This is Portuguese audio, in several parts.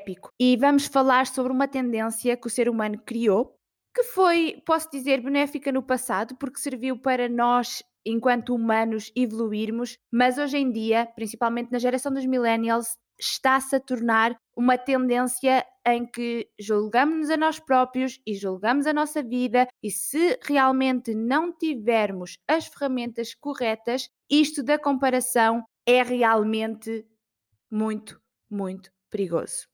épico. E vamos falar sobre uma tendência que o ser humano criou, que foi, posso dizer, benéfica no passado, porque serviu para nós enquanto humanos evoluirmos, mas hoje em dia, principalmente na geração dos millennials, está-se a tornar uma tendência em que julgamos-nos a nós próprios e julgamos a nossa vida, e se realmente não tivermos as ferramentas corretas, isto da comparação é realmente muito, muito perigoso.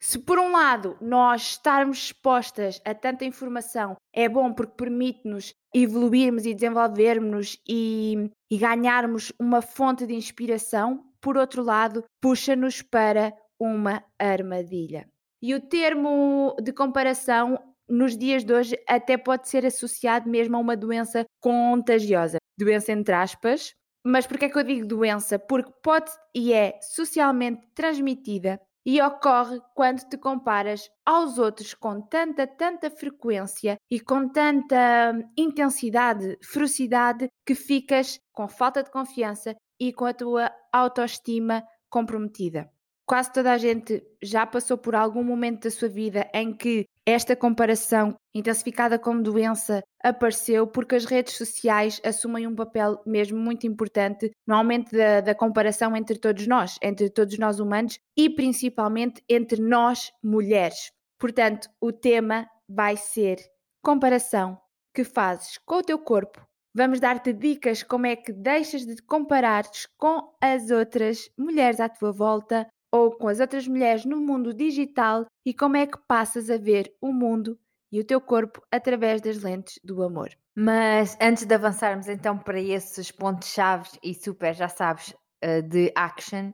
Se por um lado nós estarmos expostas a tanta informação é bom porque permite-nos evoluirmos e desenvolvermos e, e ganharmos uma fonte de inspiração, por outro lado, puxa-nos para uma armadilha. E o termo de comparação nos dias de hoje até pode ser associado mesmo a uma doença contagiosa. Doença entre aspas. Mas por que é que eu digo doença? Porque pode e é socialmente transmitida e ocorre quando te comparas aos outros com tanta, tanta frequência e com tanta intensidade, ferocidade, que ficas com falta de confiança e com a tua autoestima comprometida. Quase toda a gente já passou por algum momento da sua vida em que esta comparação, intensificada como doença, apareceu porque as redes sociais assumem um papel mesmo muito importante no aumento da, da comparação entre todos nós, entre todos nós humanos e principalmente entre nós mulheres. Portanto, o tema vai ser comparação que fazes com o teu corpo Vamos dar-te dicas como é que deixas de te comparar-te com as outras mulheres à tua volta ou com as outras mulheres no mundo digital e como é que passas a ver o mundo e o teu corpo através das lentes do amor. Mas antes de avançarmos então para esses pontos chaves e super, já sabes, eh, de action,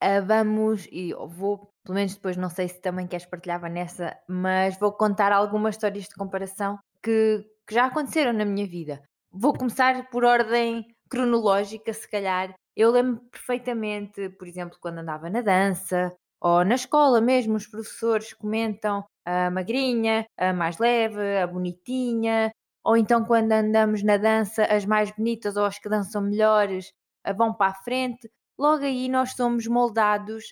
eh, vamos e vou, pelo menos depois não sei se também queres partilhar Vanessa, mas vou contar algumas histórias de comparação que, que já aconteceram na minha vida. Vou começar por ordem cronológica, se calhar. Eu lembro perfeitamente, por exemplo, quando andava na dança ou na escola mesmo, os professores comentam a magrinha, a mais leve, a bonitinha, ou então quando andamos na dança, as mais bonitas ou as que dançam melhores vão para a frente. Logo aí nós somos moldados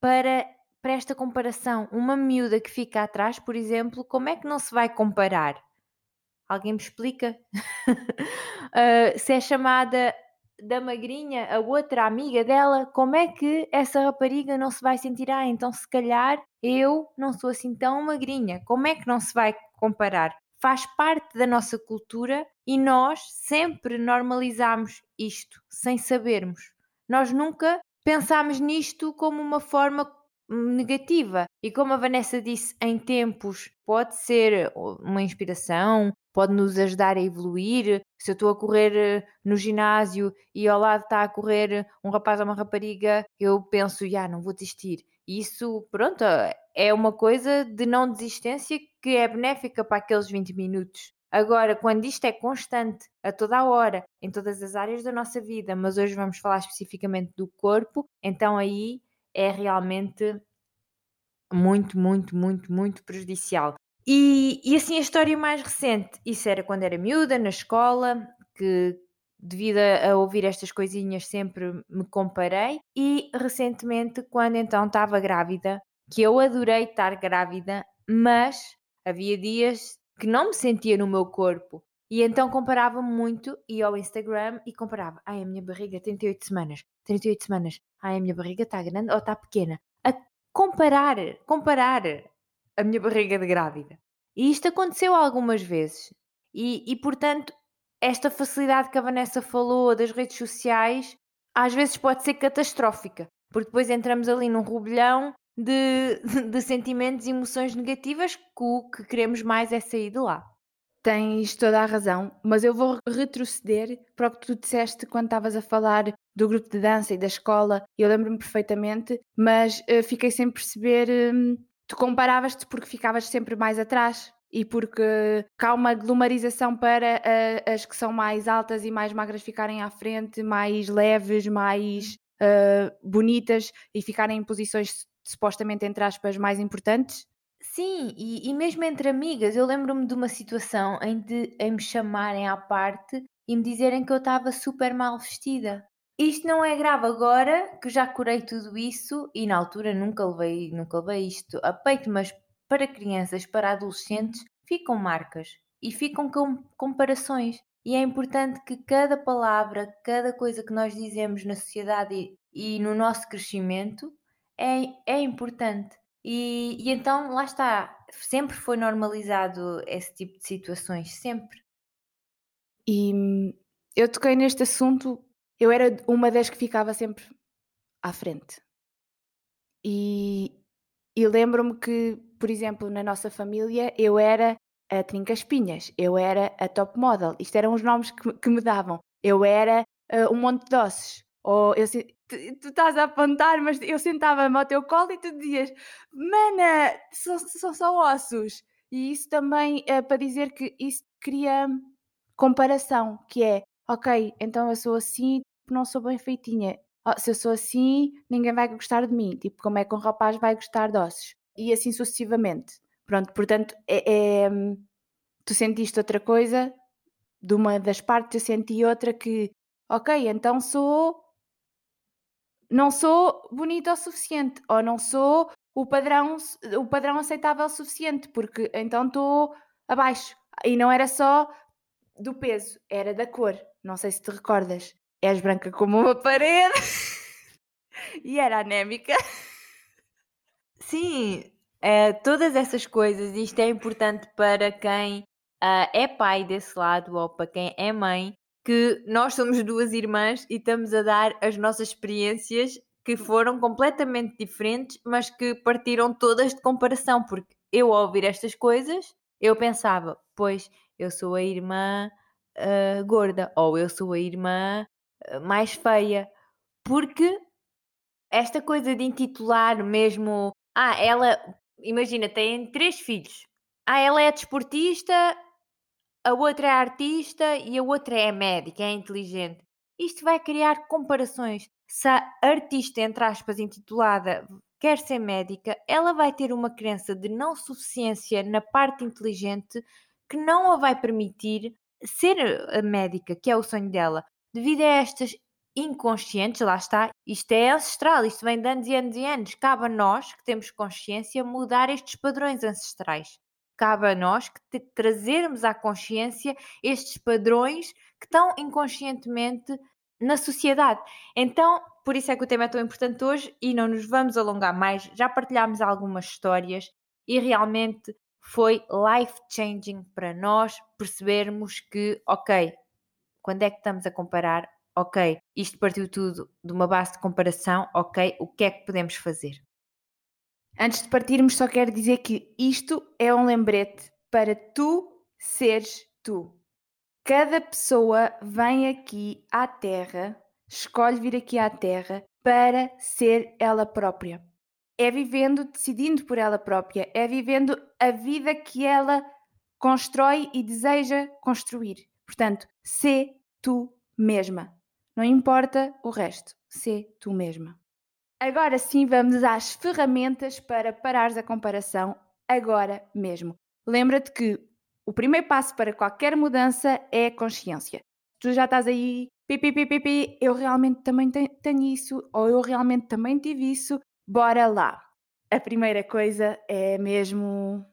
para, para esta comparação. Uma miúda que fica atrás, por exemplo, como é que não se vai comparar? Alguém me explica? uh, se é chamada da magrinha, a outra amiga dela, como é que essa rapariga não se vai sentir? Ah, então se calhar eu não sou assim tão magrinha. Como é que não se vai comparar? Faz parte da nossa cultura e nós sempre normalizamos isto sem sabermos. Nós nunca pensámos nisto como uma forma negativa. E como a Vanessa disse, em tempos pode ser uma inspiração, pode nos ajudar a evoluir. Se eu estou a correr eh, no ginásio e ao lado está a correr um rapaz ou uma rapariga, eu penso, já, não vou desistir. Isso, pronto, é uma coisa de não desistência que é benéfica para aqueles 20 minutos. Agora, quando isto é constante, a toda a hora, em todas as áreas da nossa vida, mas hoje vamos falar especificamente do corpo, então aí é realmente muito, muito, muito, muito prejudicial. E, e assim a história mais recente, isso era quando era miúda, na escola, que devido a, ouvir estas coisinhas sempre me comparei e recentemente quando então estava grávida, que eu adorei estar grávida, mas havia dias que não me sentia no meu corpo. E então comparava muito, ia ao Instagram e comparava. Ai, a minha barriga 38 semanas, 38 semanas. Ai, a minha barriga está grande ou está pequena. A comparar, comparar a minha barriga de grávida. E isto aconteceu algumas vezes. E, e portanto, esta facilidade que a Vanessa falou das redes sociais às vezes pode ser catastrófica, porque depois entramos ali num rubilhão de, de sentimentos e emoções negativas que o que queremos mais é sair de lá. Tens toda a razão, mas eu vou retroceder para o que tu disseste quando estavas a falar do grupo de dança e da escola. Eu lembro-me perfeitamente, mas uh, fiquei sem perceber hum, tu comparavas-te porque ficavas sempre mais atrás e porque há uma glomarização para uh, as que são mais altas e mais magras ficarem à frente, mais leves, mais uh, bonitas e ficarem em posições supostamente, entre aspas, mais importantes? Sim, e, e mesmo entre amigas, eu lembro-me de uma situação em, de, em me chamarem à parte e me dizerem que eu estava super mal vestida. Isto não é grave agora, que já curei tudo isso e na altura nunca levei, nunca levei isto a peito, mas para crianças, para adolescentes, ficam marcas e ficam com comparações. E é importante que cada palavra, cada coisa que nós dizemos na sociedade e, e no nosso crescimento é, é importante. E, e então, lá está, sempre foi normalizado esse tipo de situações, sempre. E hum, eu toquei neste assunto, eu era uma das que ficava sempre à frente. E, e lembro-me que, por exemplo, na nossa família, eu era a Trinca Espinhas, eu era a Top Model, isto eram os nomes que, que me davam. Eu era uh, um monte de doces. Ou eu, tu, tu estás a apontar, mas eu sentava-me ao teu colo e tu dizias, mana, são, só ossos. E isso também é para dizer que isso cria comparação, que é, ok, então eu sou assim, não sou bem feitinha. Oh, se eu sou assim, ninguém vai gostar de mim. Tipo, como é que um rapaz vai gostar de ossos? E assim sucessivamente. Pronto, portanto, é, é, tu sentiste outra coisa, de uma das partes eu senti outra que, ok, então sou. Não sou bonita o suficiente, ou não sou o padrão, o padrão aceitável o suficiente, porque então estou abaixo. E não era só do peso, era da cor. Não sei se te recordas. És branca como uma parede e era anémica. Sim, Uh, todas essas coisas, isto é importante para quem uh, é pai desse lado ou para quem é mãe, que nós somos duas irmãs e estamos a dar as nossas experiências que foram completamente diferentes, mas que partiram todas de comparação, porque eu ao ouvir estas coisas, eu pensava, pois eu sou a irmã uh, gorda ou eu sou a irmã mais feia, porque esta coisa de intitular mesmo, ah, ela imagina, têm três filhos. Ah, ela é desportista, a outra é artista e a outra é médica, é inteligente. Isto vai criar comparações. Se a artista, entre aspas, intitulada, quer ser médica, ela vai ter uma crença de não suficiência na parte inteligente que não a vai permitir ser a médica, que é o sonho dela. Devido a estas inconscientes, lá está, isto é ancestral, isto vem de anos e anos e anos. Cabe a nós, que temos consciência, mudar estes padrões ancestrais. Cabe a nós que trazermos à consciência estes padrões que estão inconscientemente na sociedade. Então, por isso é que o tema é tão importante hoje e não nos vamos alongar mais. Já partilhámos algumas histórias e realmente foi life changing para nós percebermos que, ok, quando é que estamos a comparar ok, isto partiu tudo de uma base de comparação, ok, o que é que podemos fazer? Antes de partirmos, só quero dizer que isto é um lembrete para tu seres tu. Cada pessoa vem aqui à Terra, escolhe vir aqui à Terra para ser ela própria. É vivendo, decidindo por ela própria, é vivendo a vida que ela constrói e deseja construir. Portanto, sê tu mesma. Não importa o resto, sê tu mesma. Agora sim, vamos às ferramentas para parares a comparação agora mesmo. Lembra-te que o primeiro passo para qualquer mudança é a consciência. Tu já estás aí, pipi, pipi, pipi, eu realmente também tenho isso, ou eu realmente também tive isso, bora lá. A primeira coisa é mesmo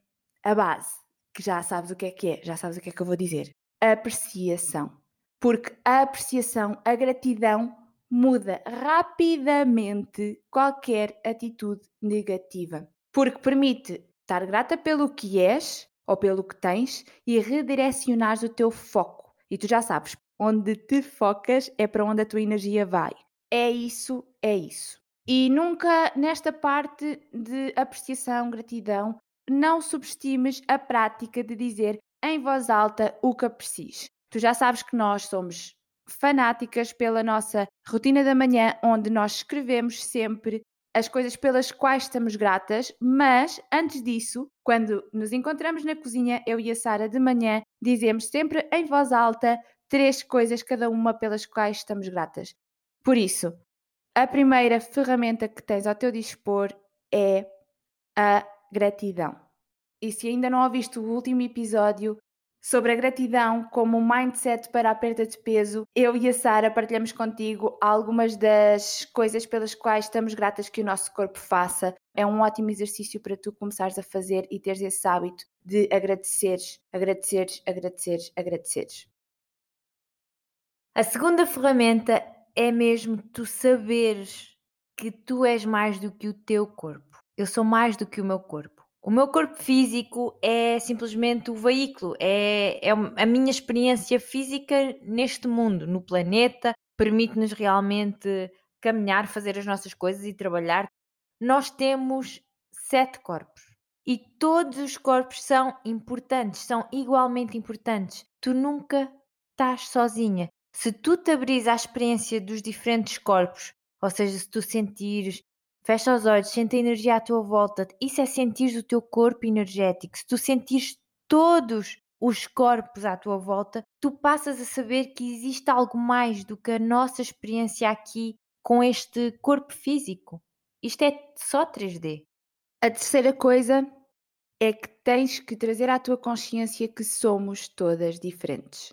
a base, que já sabes o que é que é, já sabes o que é que eu vou dizer. Apreciação porque a apreciação, a gratidão muda rapidamente qualquer atitude negativa, porque permite estar grata pelo que és ou pelo que tens e redirecionar o teu foco. E tu já sabes, onde te focas é para onde a tua energia vai. É isso, é isso. E nunca nesta parte de apreciação, gratidão, não subestimes a prática de dizer em voz alta o que aprecias. Tu já sabes que nós somos fanáticas pela nossa rotina da manhã, onde nós escrevemos sempre as coisas pelas quais estamos gratas, mas antes disso, quando nos encontramos na cozinha, eu e a Sara de manhã, dizemos sempre em voz alta três coisas cada uma pelas quais estamos gratas. Por isso, a primeira ferramenta que tens ao teu dispor é a gratidão. E se ainda não ouviste o último episódio, sobre a gratidão como um mindset para a perda de peso, eu e a Sara partilhamos contigo algumas das coisas pelas quais estamos gratas que o nosso corpo faça. É um ótimo exercício para tu começares a fazer e teres esse hábito de agradeceres, agradeceres, agradeceres, agradeceres. A segunda ferramenta é mesmo tu saberes que tu és mais do que o teu corpo. Eu sou mais do que o meu corpo. O meu corpo físico é simplesmente o veículo, é, é a minha experiência física neste mundo, no planeta, permite-nos realmente caminhar, fazer as nossas coisas e trabalhar. Nós temos sete corpos e todos os corpos são importantes, são igualmente importantes. Tu nunca estás sozinha. Se tu te abris à experiência dos diferentes corpos, ou seja, se tu sentires Fecha os olhos, sente a energia à tua volta. Isso é sentir o teu corpo energético. Se tu sentires todos os corpos à tua volta, tu passas a saber que existe algo mais do que a nossa experiência aqui com este corpo físico. Isto é só 3D. A terceira coisa é que tens que trazer à tua consciência que somos todas diferentes.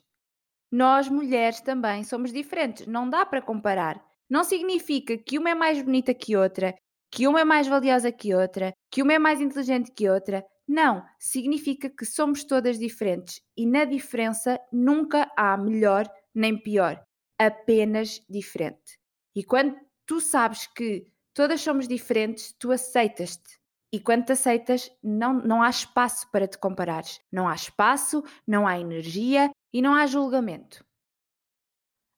Nós, mulheres, também somos diferentes, não dá para comparar. Não significa que uma é mais bonita que outra, que uma é mais valiosa que outra, que uma é mais inteligente que outra. Não, significa que somos todas diferentes e na diferença nunca há melhor nem pior, apenas diferente. E quando tu sabes que todas somos diferentes, tu aceitas-te. E quando te aceitas, não, não há espaço para te comparares. Não há espaço, não há energia e não há julgamento.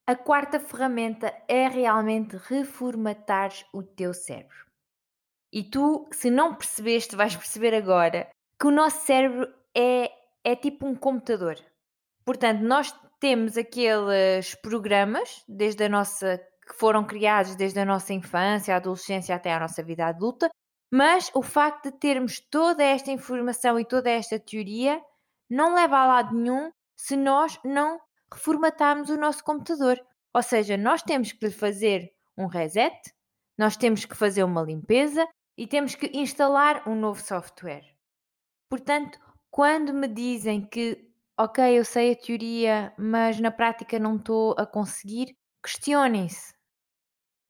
A quarta ferramenta é realmente reformatar o teu cérebro. E tu, se não percebeste, vais perceber agora que o nosso cérebro é, é tipo um computador. Portanto, nós temos aqueles programas desde a nossa que foram criados desde a nossa infância, a adolescência até a nossa vida adulta, mas o facto de termos toda esta informação e toda esta teoria não leva a lado nenhum se nós não reformatarmos o nosso computador. Ou seja, nós temos que fazer um reset, nós temos que fazer uma limpeza e temos que instalar um novo software. Portanto, quando me dizem que, ok, eu sei a teoria, mas na prática não estou a conseguir, questionem-se.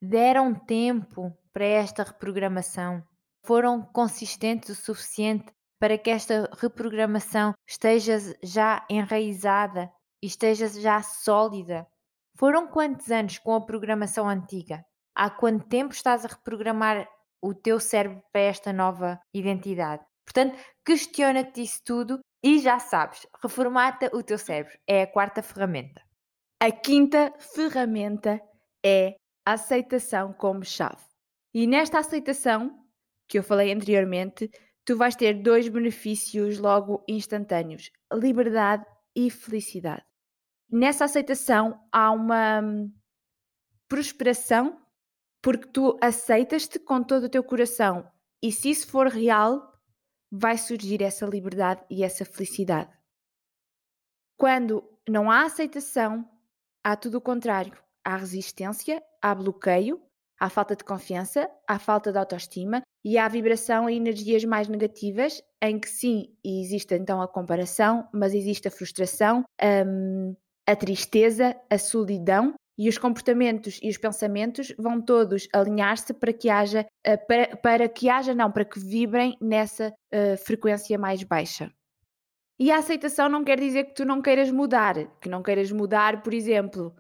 Deram tempo para esta reprogramação? Foram consistentes o suficiente para que esta reprogramação esteja já enraizada e esteja já sólida. Foram quantos anos com a programação antiga? Há quanto tempo estás a reprogramar o teu cérebro para esta nova identidade? Portanto, questiona-te isso tudo e já sabes, reformata o teu cérebro. É a quarta ferramenta. A quinta ferramenta é a aceitação como chave. E nesta aceitação, que eu falei anteriormente, tu vais ter dois benefícios logo instantâneos: liberdade e felicidade nessa aceitação há uma hum, prosperação porque tu aceitas-te com todo o teu coração e se isso for real, vai surgir essa liberdade e essa felicidade. Quando não há aceitação, há tudo o contrário. Há resistência, há bloqueio, há falta de confiança, há falta de autoestima e há vibração e energias mais negativas, em que sim, existe então a comparação, mas existe a frustração, hum, a tristeza, a solidão e os comportamentos e os pensamentos vão todos alinhar-se para que haja, eh, para, para, que haja, não, para que vibrem nessa uh, frequência mais baixa. E a aceitação não quer dizer que tu não queiras mudar, que não queiras mudar, por exemplo,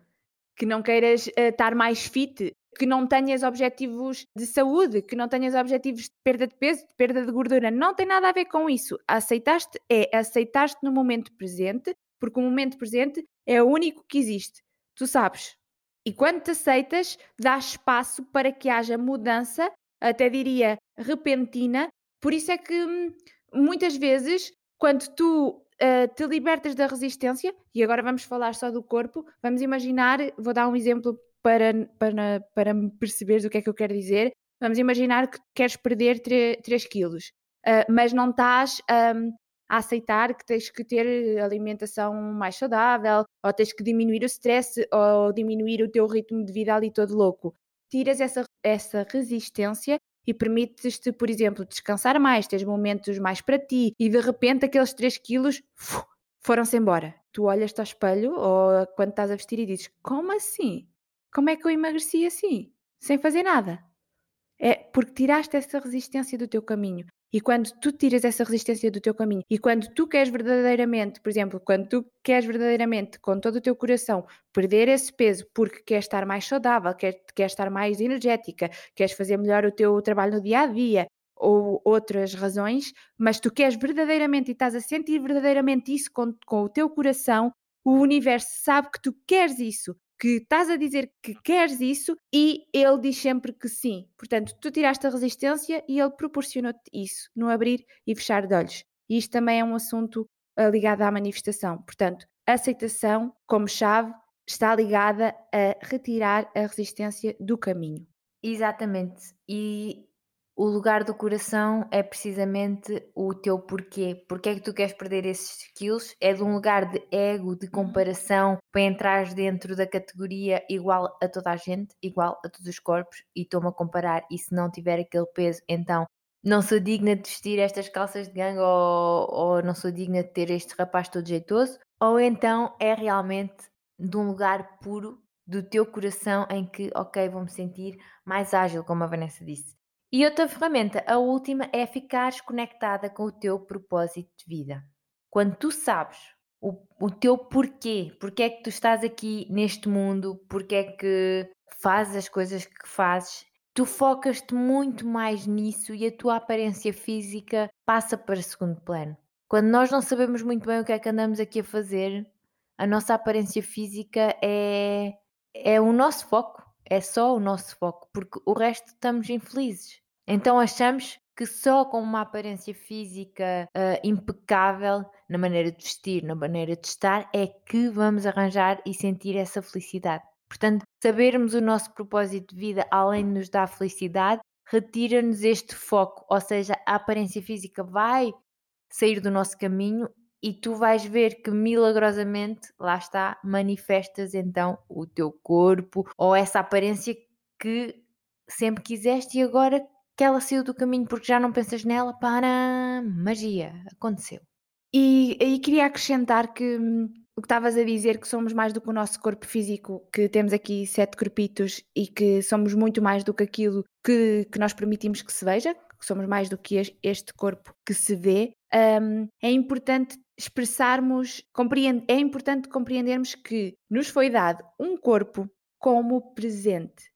que não queiras uh, estar mais fit, que não tenhas objetivos de saúde, que não tenhas objetivos de perda de peso, de perda de gordura. Não tem nada a ver com isso. Aceitaste é aceitaste no momento presente, porque o momento presente é o único que existe. Tu sabes. E quando te aceitas, dá espaço para que haja mudança, até diria repentina. Por isso é que hum, muitas vezes, quando tu uh, te libertas da resistência, e agora vamos falar só do corpo, vamos imaginar, vou dar um exemplo para, para, para me perceberes o que é que eu quero dizer. Vamos imaginar que queres perder 3, 3 quilos, uh, mas não estás um, a aceitar que tens que ter alimentação mais saudável, ou tens que diminuir o stress, ou diminuir o teu ritmo de vida ali todo louco. Tiras essa, essa resistência e permites-te, por exemplo, descansar mais, teres momentos mais para ti e de repente aqueles 3 quilos foram-se embora. Tu olhas-te ao espelho ou quando estás a vestir e dizes: Como assim? Como é que eu emagreci assim? Sem fazer nada. É porque tiraste essa resistência do teu caminho. E quando tu tiras essa resistência do teu caminho e quando tu queres verdadeiramente, por exemplo, quando tu queres verdadeiramente, com todo o teu coração, perder esse peso porque queres estar mais saudável, queres, estar mais energética, queres fazer melhor o teu trabalho no dia a dia ou outras razões, mas tu queres verdadeiramente e estás a sentir verdadeiramente isso com, com o teu coração, o universo sabe que tu queres isso que estás a dizer que queres isso e ele diz sempre que sim. Portanto, tu tiraste a resistência e ele proporcionou-te isso no abrir e fechar de olhos. E isto também é um assunto uh, ligado à manifestação. Portanto, a aceitação, como chave, está ligada a retirar a resistência do caminho. Exatamente. E o lugar do coração é precisamente o teu porquê. Porquê é que tu queres perder esses skills? É de um lugar de ego, de uhum. comparação, para entrar dentro da categoria igual a toda a gente, igual a todos os corpos, e estou-me a comparar, e se não tiver aquele peso, então não sou digna de vestir estas calças de gangue ou, ou não sou digna de ter este rapaz todo jeitoso, ou então é realmente de um lugar puro do teu coração em que, ok, vou-me sentir mais ágil, como a Vanessa disse. E outra ferramenta, a última, é ficares conectada com o teu propósito de vida. Quando tu sabes o, o teu porquê, porque é que tu estás aqui neste mundo, porque é que fazes as coisas que fazes, tu focas-te muito mais nisso e a tua aparência física passa para segundo plano. Quando nós não sabemos muito bem o que é que andamos aqui a fazer, a nossa aparência física é, é o nosso foco, é só o nosso foco, porque o resto estamos infelizes. Então achamos que só com uma aparência física uh, impecável, na maneira de vestir, na maneira de estar, é que vamos arranjar e sentir essa felicidade. Portanto, sabermos o nosso propósito de vida, além de nos dar felicidade, retira-nos este foco, ou seja, a aparência física vai sair do nosso caminho e tu vais ver que milagrosamente, lá está, manifestas então o teu corpo ou essa aparência que sempre quiseste e agora que ela saiu do caminho porque já não pensas nela, para magia, aconteceu. E aí queria acrescentar que hum, o que estavas a dizer, que somos mais do que o nosso corpo físico, que temos aqui sete corpitos e que somos muito mais do que aquilo que, que nós permitimos que se veja, que somos mais do que este corpo que se vê, um, é importante expressarmos, é importante compreendermos que nos foi dado um corpo como presente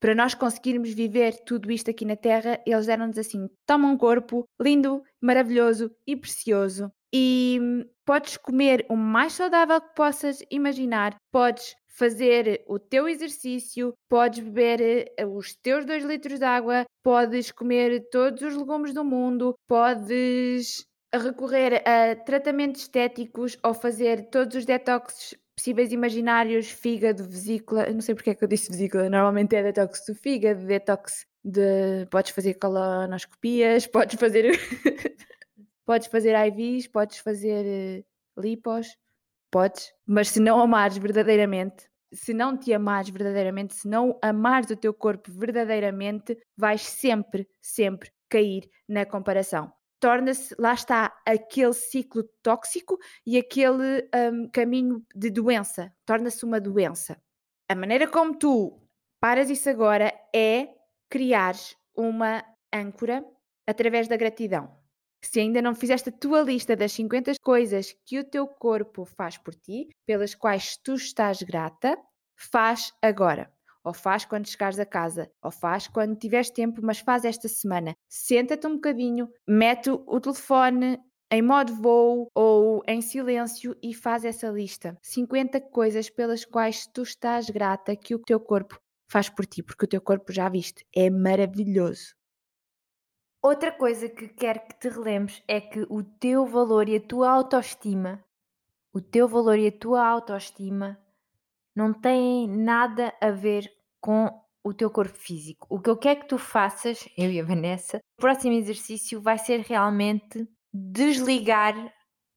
para nós conseguirmos viver tudo isto aqui na Terra, eles deram-nos assim: toma um corpo lindo, maravilhoso e precioso. E hum, podes comer o mais saudável que possas imaginar, podes fazer o teu exercício, podes beber eh, os teus 2 litros de água, podes comer todos os legumes do mundo, podes recorrer a tratamentos estéticos ou fazer todos os detoxes possíveis imaginários, fígado, vesícula, eu não sei porque é que eu disse vesícula, normalmente é detox do fígado, detox de. Podes fazer colonoscopias, podes fazer. podes fazer IVs, podes fazer uh, lipos, podes, mas se não amares verdadeiramente, se não te amares verdadeiramente, se não amares o teu corpo verdadeiramente, vais sempre, sempre cair na comparação torna-se, lá está, aquele ciclo tóxico e aquele um, caminho de doença, torna-se uma doença. A maneira como tu paras isso agora é criares uma âncora através da gratidão. Se ainda não fizeste a tua lista das 50 coisas que o teu corpo faz por ti, pelas quais tu estás grata, faz agora ou faz quando chegares a casa, ou faz quando tiveres tempo, mas faz esta semana. Senta-te um bocadinho, mete o telefone em modo voo ou em silêncio e faz essa lista. 50 coisas pelas quais tu estás grata que o teu corpo faz por ti, porque o teu corpo já viste, é maravilhoso. Outra coisa que quero que te relembres é que o teu valor e a tua autoestima, o teu valor e a tua autoestima não têm nada a ver com o teu corpo físico. O que eu quero que tu faças, eu e a Vanessa, o próximo exercício vai ser realmente desligar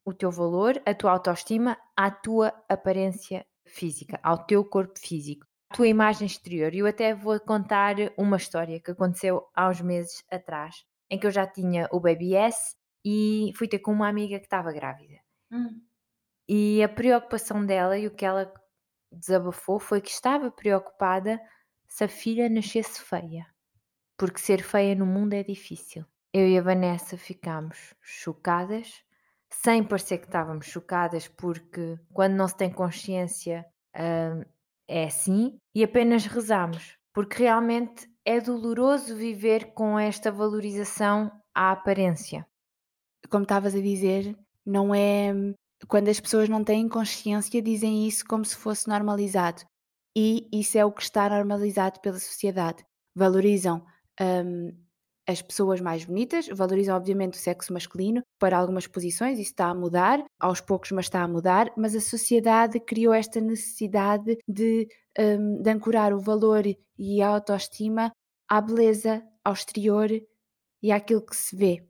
o teu valor, a tua autoestima, à tua aparência física, ao teu corpo físico, à tua imagem exterior. E eu até vou contar uma história que aconteceu há uns meses atrás, em que eu já tinha o BBS e fui ter com uma amiga que estava grávida. Hum. E a preocupação dela e o que ela desabafou foi que estava preocupada se a filha nascesse feia, porque ser feia no mundo é difícil. Eu e a Vanessa ficámos chocadas, sem parecer que estávamos chocadas, porque quando não se tem consciência hum, é assim, e apenas rezamos, porque realmente é doloroso viver com esta valorização à aparência. Como estavas a dizer, não é. Quando as pessoas não têm consciência, dizem isso como se fosse normalizado. E isso é o que está normalizado pela sociedade. Valorizam um, as pessoas mais bonitas, valorizam obviamente o sexo masculino para algumas posições, isso está a mudar, aos poucos, mas está a mudar, mas a sociedade criou esta necessidade de, um, de ancorar o valor e a autoestima à beleza, ao exterior e àquilo que se vê.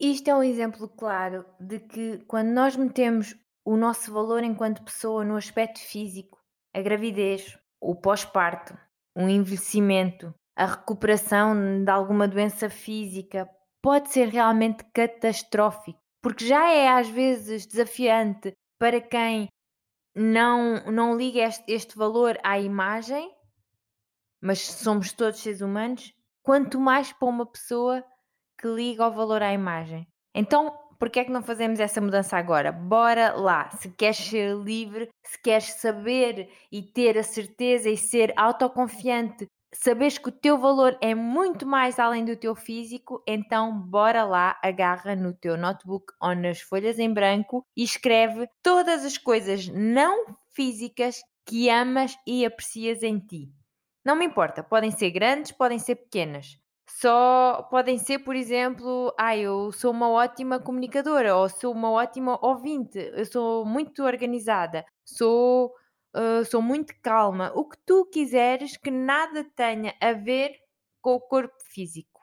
Isto é um exemplo claro de que quando nós metemos o nosso valor enquanto pessoa no aspecto físico, a gravidez, o pós-parto, o envelhecimento, a recuperação de alguma doença física, pode ser realmente catastrófico, porque já é às vezes desafiante para quem não, não liga este, este valor à imagem, mas somos todos seres humanos, quanto mais para uma pessoa que liga o valor à imagem. Então, por que é que não fazemos essa mudança agora? Bora lá! Se queres ser livre, se queres saber e ter a certeza e ser autoconfiante, saberes que o teu valor é muito mais além do teu físico, então bora lá, agarra no teu notebook ou nas folhas em branco e escreve todas as coisas não físicas que amas e aprecias em ti. Não me importa, podem ser grandes, podem ser pequenas. Só podem ser, por exemplo, ah, eu sou uma ótima comunicadora, ou sou uma ótima ouvinte, eu sou muito organizada, sou, uh, sou muito calma. O que tu quiseres que nada tenha a ver com o corpo físico.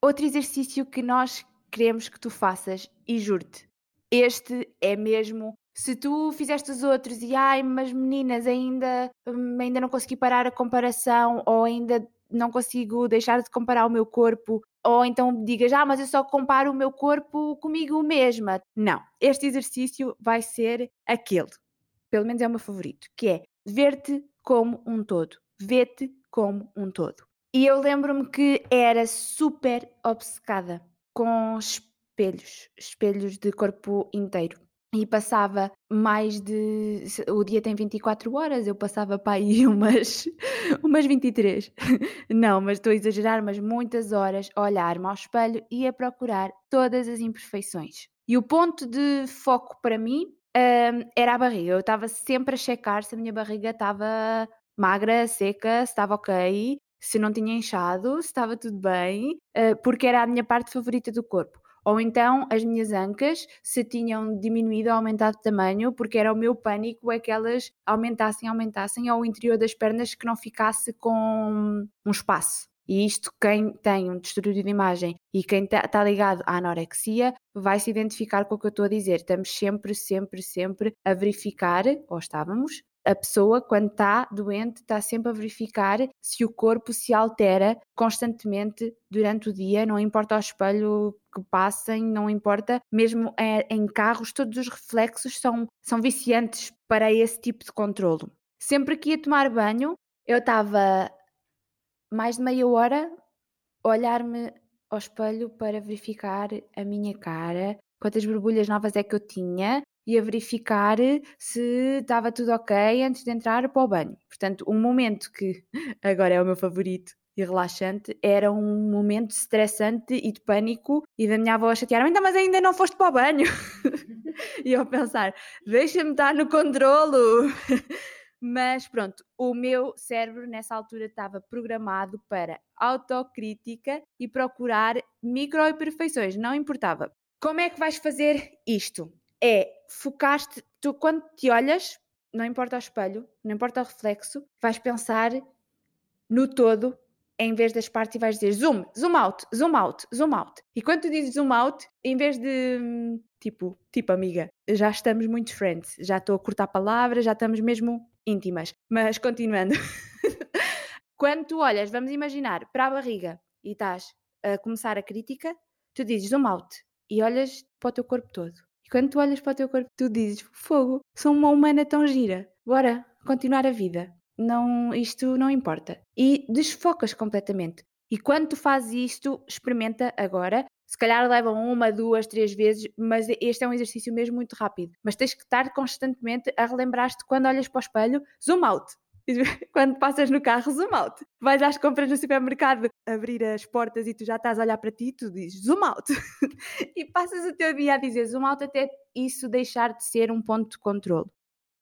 Outro exercício que nós queremos que tu faças, e juro-te, este é mesmo se tu fizeste os outros e ai, mas meninas, ainda, hum, ainda não consegui parar a comparação, ou ainda não consigo deixar de comparar o meu corpo, ou então digas, ah, mas eu só comparo o meu corpo comigo mesma. Não, este exercício vai ser aquele, pelo menos é o meu favorito, que é ver-te como um todo, ver-te como um todo. E eu lembro-me que era super obcecada com espelhos, espelhos de corpo inteiro e passava mais de. O dia tem 24 horas, eu passava para aí umas, umas 23. Não, mas estou a exagerar, mas muitas horas a olhar-me ao espelho e a procurar todas as imperfeições. E o ponto de foco para mim um, era a barriga. Eu estava sempre a checar se a minha barriga estava magra, seca, se estava ok, se não tinha inchado, se estava tudo bem, uh, porque era a minha parte favorita do corpo. Ou então as minhas ancas se tinham diminuído ou aumentado de tamanho, porque era o meu pânico é que elas aumentassem, aumentassem, ou o interior das pernas que não ficasse com um espaço. E isto, quem tem um distúrbio de imagem e quem está tá ligado à anorexia vai se identificar com o que eu estou a dizer. Estamos sempre, sempre, sempre a verificar, ou estávamos, a pessoa, quando está doente, está sempre a verificar se o corpo se altera constantemente durante o dia, não importa o espelho que passem, não importa, mesmo é, em carros, todos os reflexos são, são viciantes para esse tipo de controlo. Sempre que ia tomar banho, eu estava mais de meia hora a olhar-me ao espelho para verificar a minha cara, quantas borbulhas novas é que eu tinha, e a verificar se estava tudo ok antes de entrar para o banho. Portanto, um momento que agora é o meu favorito e relaxante era um momento estressante e de pânico e da minha avó chatear então mas ainda não foste para o banho e eu pensar deixa-me estar no controlo mas pronto, o meu cérebro nessa altura estava programado para autocrítica e procurar micro-imperfeições, não importava. Como é que vais fazer isto? é focaste, tu quando te olhas, não importa o espelho, não importa o reflexo, vais pensar no todo em vez das partes e vais dizer zoom, zoom out, zoom out, zoom out. E quando tu dizes zoom out, em vez de tipo, tipo amiga, já estamos muito friends, já estou a cortar palavras, já estamos mesmo íntimas. Mas continuando, quando tu olhas, vamos imaginar, para a barriga e estás a começar a crítica, tu dizes zoom out e olhas para o teu corpo todo. E quando tu olhas para o teu corpo, tu dizes: Fogo, sou uma humana tão gira, bora continuar a vida. Não, isto não importa. E desfocas completamente. E quando tu fazes isto, experimenta agora. Se calhar levam uma, duas, três vezes, mas este é um exercício mesmo muito rápido. Mas tens que estar constantemente a relembrar-te quando olhas para o espelho, zoom out. Quando passas no carro, zoom out. Vais às compras no supermercado, abrir as portas e tu já estás a olhar para ti, tu dizes zoom out. e passas o teu dia a dizer zoom out até isso deixar de ser um ponto de controle.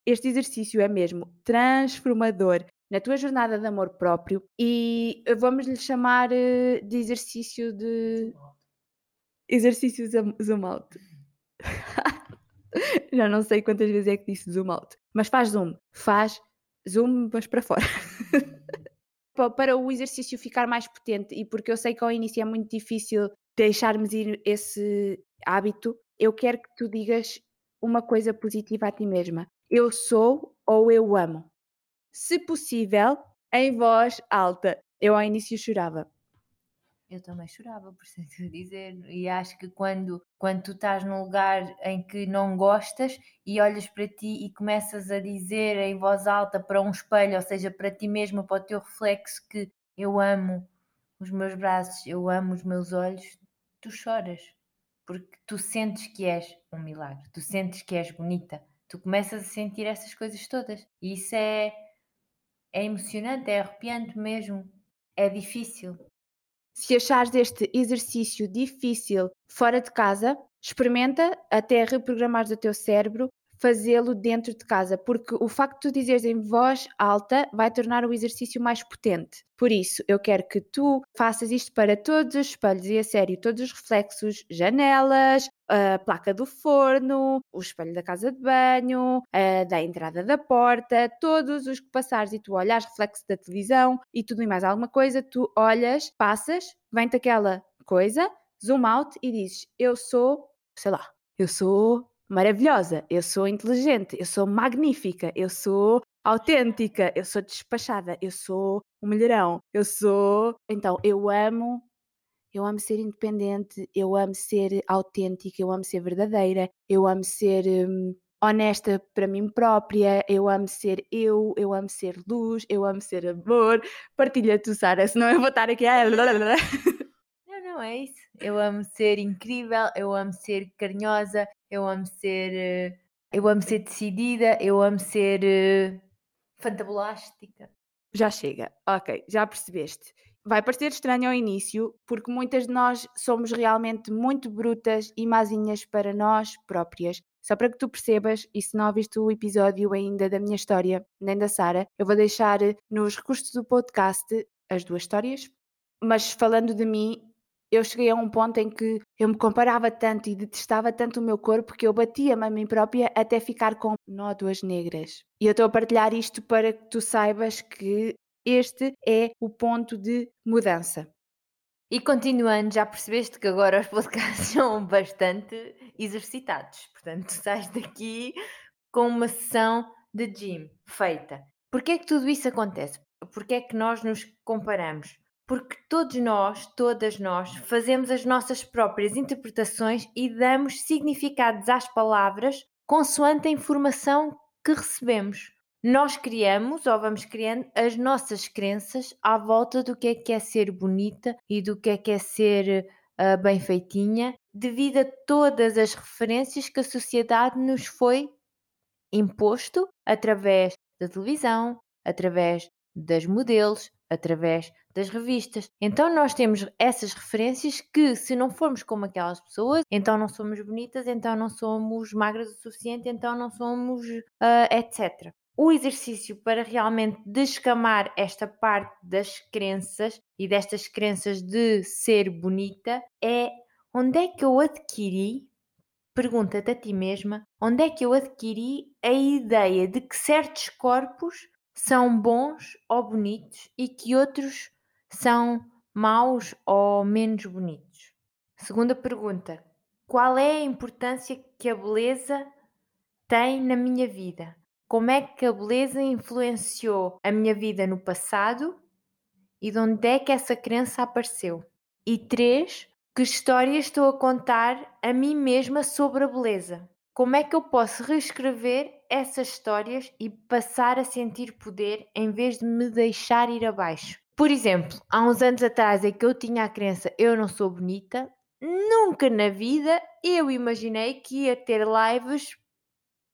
Este exercício é mesmo transformador na tua jornada de amor próprio e vamos lhe chamar eh, de exercício de. Exercício zoom out. Já não sei quantas vezes é que disse zoom out, mas faz zoom, faz zoom, mas para fora. para o exercício ficar mais potente e porque eu sei que ao início é muito difícil deixarmos ir esse hábito, eu quero que tu digas uma coisa positiva a ti mesma. Eu sou ou eu amo. Se possível, em voz alta. Eu ao início chorava. Eu também chorava, por isso é dizer. E acho que quando, quando tu estás num lugar em que não gostas e olhas para ti e começas a dizer em voz alta para um espelho, ou seja, para ti mesmo, para o teu reflexo, que eu amo os meus braços, eu amo os meus olhos, tu choras. Porque tu sentes que és um milagre, tu sentes que és bonita, tu começas a sentir essas coisas todas. E isso é, é emocionante, é arrepiante mesmo, é difícil. Se achares este exercício difícil fora de casa, experimenta até reprogramares o teu cérebro fazê-lo dentro de casa, porque o facto de tu dizeres em voz alta vai tornar o exercício mais potente. Por isso, eu quero que tu faças isto para todos os espelhos e a sério, todos os reflexos, janelas, a placa do forno, o espelho da casa de banho, da entrada da porta, todos os que passares e tu olhas reflexo da televisão e tudo e mais alguma coisa, tu olhas, passas, vem-te aquela coisa, zoom out e dizes: Eu sou, sei lá, eu sou maravilhosa, eu sou inteligente, eu sou magnífica, eu sou autêntica, eu sou despachada, eu sou um melhorão, eu sou. Então, eu amo, eu amo ser independente, eu amo ser autêntica, eu amo ser verdadeira, eu amo ser hum, honesta para mim própria, eu amo ser eu, eu amo ser luz, eu amo ser amor. Partilha tu, Sara, senão eu vou estar aqui. Não, não é isso. Eu amo ser incrível, eu amo ser carinhosa, eu amo ser. Eh, eu amo ser decidida, eu amo ser uh, fantabulástica. Já chega, ok, já percebeste. Vai parecer estranho ao início, porque muitas de nós somos realmente muito brutas e mazinhas para nós próprias. Só para que tu percebas, e se não ouviste o episódio ainda da minha história, nem da Sara, eu vou deixar nos recursos do podcast as duas histórias. Mas falando de mim, eu cheguei a um ponto em que eu me comparava tanto e detestava tanto o meu corpo que eu batia-me a mim própria até ficar com nódoas negras. E eu estou a partilhar isto para que tu saibas que este é o ponto de mudança. E continuando, já percebeste que agora os podcasts são bastante exercitados. Portanto, sais daqui com uma sessão de gym feita. Porquê é que tudo isso acontece? Porquê é que nós nos comparamos? Porque todos nós, todas nós, fazemos as nossas próprias interpretações e damos significados às palavras consoante a informação que recebemos. Nós criamos ou vamos criando as nossas crenças à volta do que é que é ser bonita e do que é que é ser uh, bem feitinha, devido a todas as referências que a sociedade nos foi imposto através da televisão, através das modelos, através das revistas. Então nós temos essas referências que, se não formos como aquelas pessoas, então não somos bonitas, então não somos magras o suficiente, então não somos uh, ah, etc. O exercício para realmente descamar esta parte das crenças e destas crenças de ser bonita é onde é que eu adquiri pergunta-te a ti mesma onde é que eu adquiri a ideia de que certos corpos são bons ou bonitos e que outros são maus ou menos bonitos? Segunda pergunta: qual é a importância que a beleza tem na minha vida? Como é que a beleza influenciou a minha vida no passado e de onde é que essa crença apareceu? E três, Que histórias estou a contar a mim mesma sobre a beleza? Como é que eu posso reescrever essas histórias e passar a sentir poder em vez de me deixar ir abaixo? Por exemplo, há uns anos atrás é que eu tinha a crença eu não sou bonita, nunca na vida eu imaginei que ia ter lives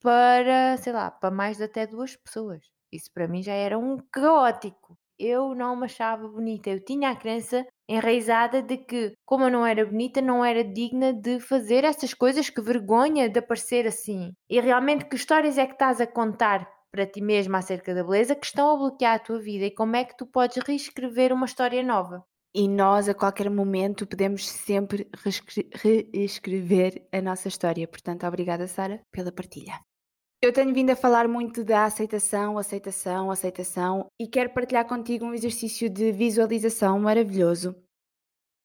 para, sei lá, para mais de até duas pessoas. Isso para mim já era um caótico. Eu não me achava bonita. Eu tinha a crença enraizada de que, como eu não era bonita, não era digna de fazer essas coisas, que vergonha de aparecer assim. E realmente, que histórias é que estás a contar para ti mesma acerca da beleza que estão a bloquear a tua vida e como é que tu podes reescrever uma história nova? E nós, a qualquer momento, podemos sempre reescrever a nossa história. Portanto, obrigada, Sara, pela partilha. Eu tenho vindo a falar muito da aceitação, aceitação, aceitação e quero partilhar contigo um exercício de visualização maravilhoso.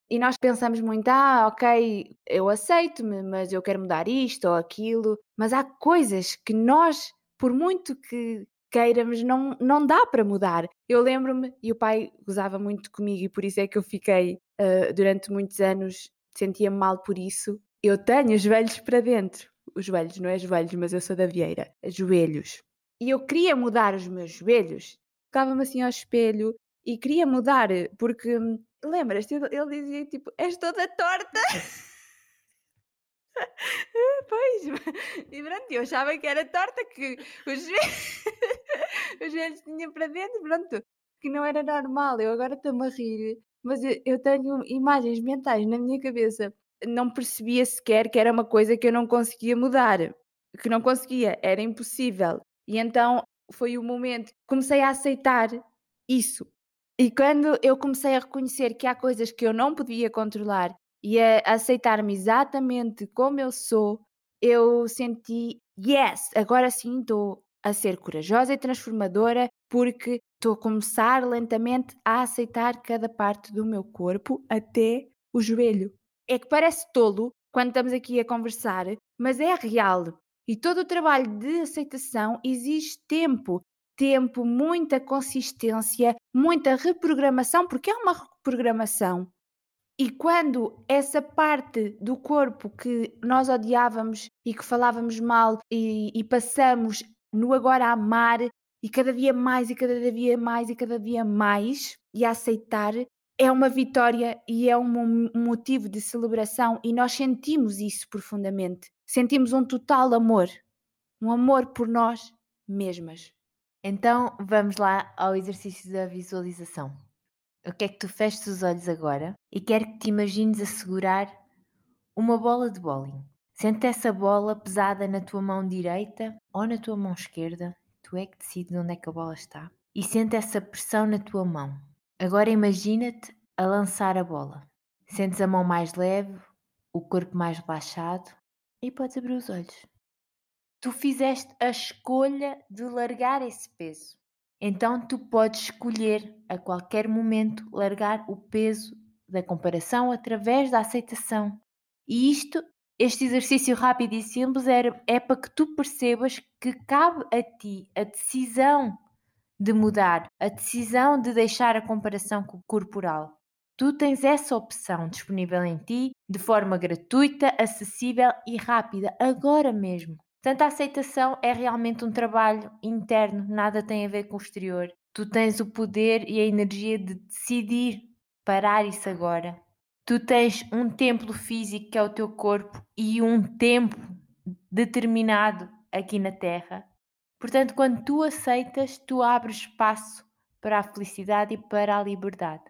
E nós pensamos muito, ah, ok, eu aceito-me, mas eu quero mudar isto ou aquilo. Mas há coisas que nós, por muito que queiramos, não, não dá para mudar. Eu lembro-me, e o pai gozava muito comigo, e por isso é que eu fiquei uh, durante muitos anos, sentia-me mal por isso. Eu tenho os joelhos para dentro. Os joelhos, não é joelhos, mas eu sou da Vieira. Joelhos. E eu queria mudar os meus joelhos. Ficava-me assim ao espelho e queria mudar, porque hum, lembras-te, ele dizia tipo: És toda torta. Pois, e pronto, eu achava que era torta, que os joelhos, os joelhos tinham para dentro, pronto, que não era normal. Eu agora estou-me a rir, mas eu, eu tenho imagens mentais na minha cabeça. Não percebia sequer que era uma coisa que eu não conseguia mudar, que não conseguia, era impossível. E então foi o momento que comecei a aceitar isso. E quando eu comecei a reconhecer que há coisas que eu não podia controlar e a aceitar-me exatamente como eu sou, eu senti, yes, agora sim estou a ser corajosa e transformadora porque estou a começar lentamente a aceitar cada parte do meu corpo até o joelho. É que parece tolo quando estamos aqui a conversar, mas é real. E todo o trabalho de aceitação exige tempo. Tempo, muita consistência, muita reprogramação, porque é uma reprogramação. E quando essa parte do corpo que nós odiávamos e que falávamos mal e, e passamos no agora a amar e cada dia mais e cada dia mais e cada dia mais e a aceitar, é uma vitória e é um, motivo de celebração e nós sentimos isso profundamente. Sentimos um total amor, um amor por nós mesmas. Então vamos lá ao exercício da visualização. Eu quero que tu feches os olhos agora e quero que te imagines a segurar uma bola de bowling. Sente essa bola pesada na tua mão direita ou na tua mão esquerda. Tu é que decides onde é que a bola está. E sente essa pressão na tua mão. Agora imagina-te a lançar a bola. Sentes a mão mais leve, o corpo mais relaxado e podes abrir os olhos. Tu fizeste a escolha de largar esse peso. Então tu podes escolher a qualquer momento largar o peso da comparação através da aceitação. E isto, este exercício rápido e simples é, é para que tu percebas que cabe a ti a decisão de mudar, a decisão de deixar a comparação corporal. Tu tens essa opção disponível em ti de forma gratuita, acessível e rápida, agora mesmo. Portanto, a aceitação é realmente um trabalho interno, nada tem a ver com o exterior. Tu tens o poder e a energia de decidir parar isso agora. Tu tens um templo físico que é o teu corpo e um tempo determinado aqui na Terra. Portanto, quando tu aceitas, tu abres espaço para a felicidade e para a liberdade.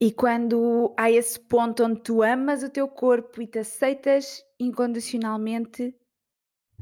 E quando há esse ponto onde tu amas o teu corpo e te aceitas incondicionalmente,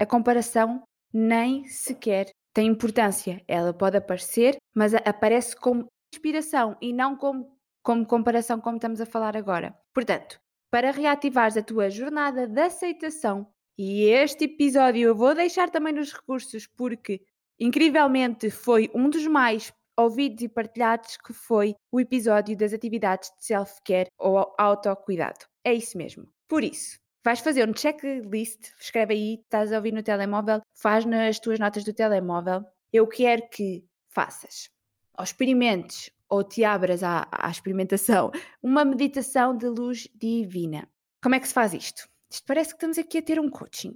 a comparação nem sequer tem importância. Ela pode aparecer, mas aparece como inspiração e não como, como comparação, como estamos a falar agora. Portanto, para reativares a tua jornada de aceitação, e este episódio eu vou deixar também nos recursos, porque incrivelmente foi um dos mais ouvidos e partilhados, que foi o episódio das atividades de self-care ou autocuidado. É isso mesmo. Por isso, Vais fazer um checklist, escreve aí, estás a ouvir no telemóvel, faz nas tuas notas do telemóvel. Eu quero que faças, ou experimentes, ou te abras à, à experimentação, uma meditação de luz divina. Como é que se faz isto? Isto parece que estamos aqui a ter um coaching.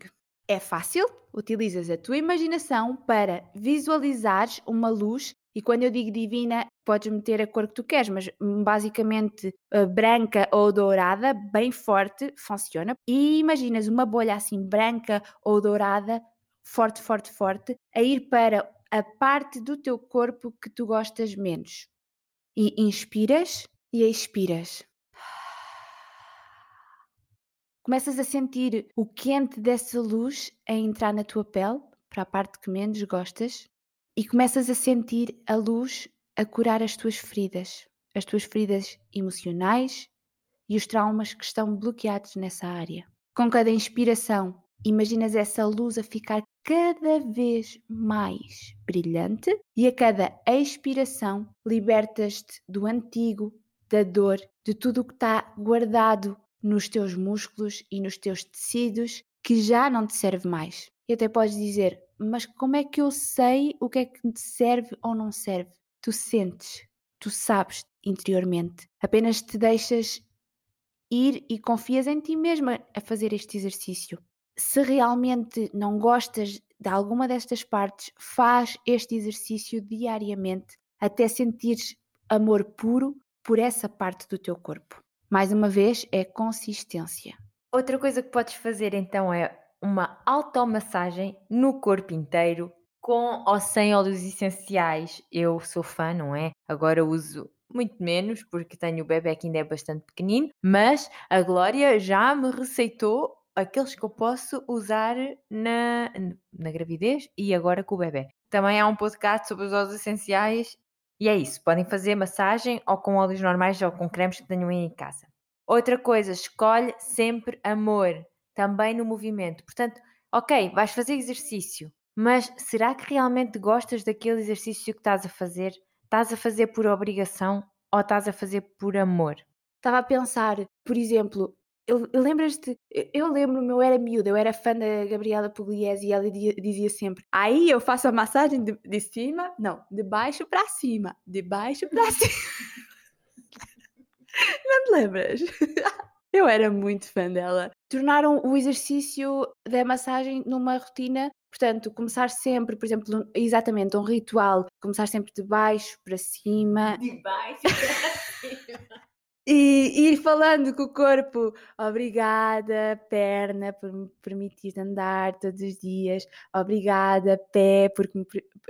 É fácil, utilizas a tua imaginação para visualizares uma luz e quando eu digo divina, podes meter a cor que tu queres, mas hum, basicamente uh, branca ou dourada, bem forte, funciona. E imaginas uma bolha assim branca ou dourada, forte, forte, forte, a ir para a parte do teu corpo que tu gostas menos. E inspiras e expiras. Começas a sentir o quente dessa luz a entrar na tua pele, para a parte que menos gostas, e começas a sentir a luz a curar as tuas feridas, as tuas feridas emocionais e os traumas que estão bloqueados nessa área. Com cada inspiração, imaginas essa luz a ficar cada vez mais brilhante e a cada expiração libertas-te do antigo, da dor, de tudo o que está guardado nos teus músculos e nos teus tecidos que já não te serve mais. E até podes dizer, mas como é que eu sei o que é que te serve ou não serve? Tu sentes, tu sabes interiormente. Apenas te deixas ir e confias em ti mesma a fazer este exercício. Se realmente não gostas de alguma destas partes, faz este exercício diariamente até sentires amor puro por essa parte do teu corpo. Mais uma vez, é consistência. Outra coisa que podes fazer então é uma automassagem no corpo inteiro com ou sem óleos essenciais. Eu sou fã, não é? Agora uso muito menos porque tenho o bebê que ainda é bastante pequenino, mas a Glória já me receitou aqueles que eu posso usar na, na gravidez e agora com o bebê. Também há um podcast sobre os óleos essenciais e é isso. Podem fazer massagem ou com óleos normais ou com cremes que tenham aí em casa. Outra coisa, escolhe sempre amor, também no movimento. Portanto, ok, vais fazer exercício, mas será que realmente gostas daquele exercício que estás a fazer? Estás a fazer por obrigação ou estás a fazer por amor? Estava a pensar, por exemplo, eu, lembras-te, eu lembro-me, eu era miúda, eu era fã da Gabriela Pugliese e ela dizia sempre: aí eu faço a massagem de, de cima, não, de baixo para cima, de baixo para cima. não te lembras? Eu era muito fã dela. Tornaram o exercício da massagem numa rotina Portanto, começar sempre, por exemplo, exatamente um ritual, começar sempre de baixo para cima. De baixo para cima. E ir falando com o corpo, obrigada, perna, por me permitir andar todos os dias, obrigada, pé, porque me,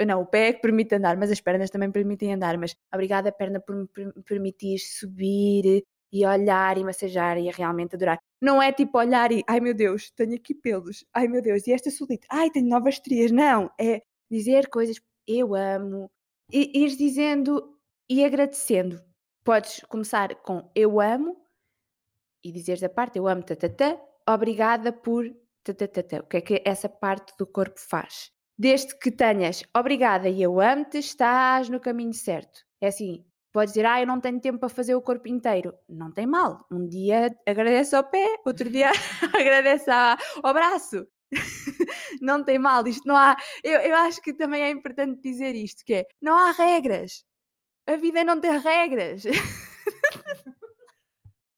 não, o pé é que permite andar, mas as pernas também permitem andar, mas obrigada, perna, por me permitir subir e olhar e massajar e realmente adorar. Não é tipo olhar e, ai meu Deus, tenho aqui pelos, ai meu Deus, e esta solita, ai tenho novas estrias. Não, é dizer coisas, eu amo, e ir dizendo e agradecendo Podes começar com eu amo e dizeres a parte eu amo obrigada por. O que é que essa parte do corpo faz? Desde que tenhas obrigada e eu amo-te, estás no caminho certo. É assim, podes dizer, ah, eu não tenho tempo para fazer o corpo inteiro. Não tem mal. Um dia agradece ao pé, outro dia agradece ao braço. não tem mal, isto não há. Eu, eu acho que também é importante dizer isto: que é, não há regras a vida não tem regras.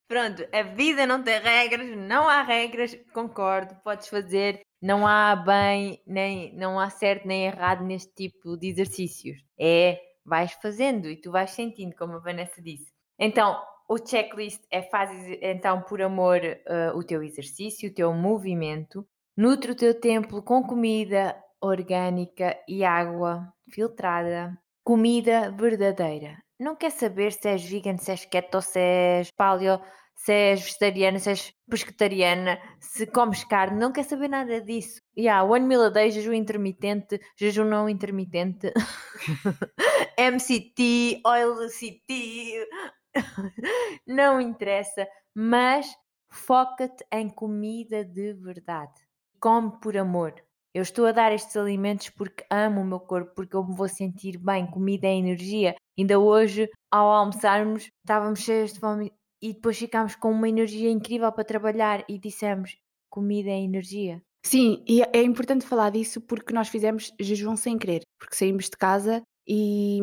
Pronto, a vida não tem regras, não há regras, concordo, podes fazer, não há bem, nem não há certo nem errado neste tipo de exercícios. É, vais fazendo e tu vais sentindo, como a Vanessa disse. Então, o checklist é fazes então por amor uh, o teu exercício, o teu movimento, nutre o teu templo com comida orgânica e água filtrada, Comida verdadeira. Não quer saber se és vegan, se és keto, se és paleo, se és vegetariana, se és pescetariana, se comes carne, não quer saber nada disso. E yeah, one meal a day, jejum intermitente, jejum não intermitente, MCT, oil CT, não interessa, mas foca-te em comida de verdade. Come por amor. Eu estou a dar estes alimentos porque amo o meu corpo, porque eu me vou sentir bem. Comida é energia. Ainda hoje, ao almoçarmos, estávamos cheios de fome e depois ficámos com uma energia incrível para trabalhar e dissemos: comida é energia. Sim, e é importante falar disso porque nós fizemos jejum sem querer, porque saímos de casa e,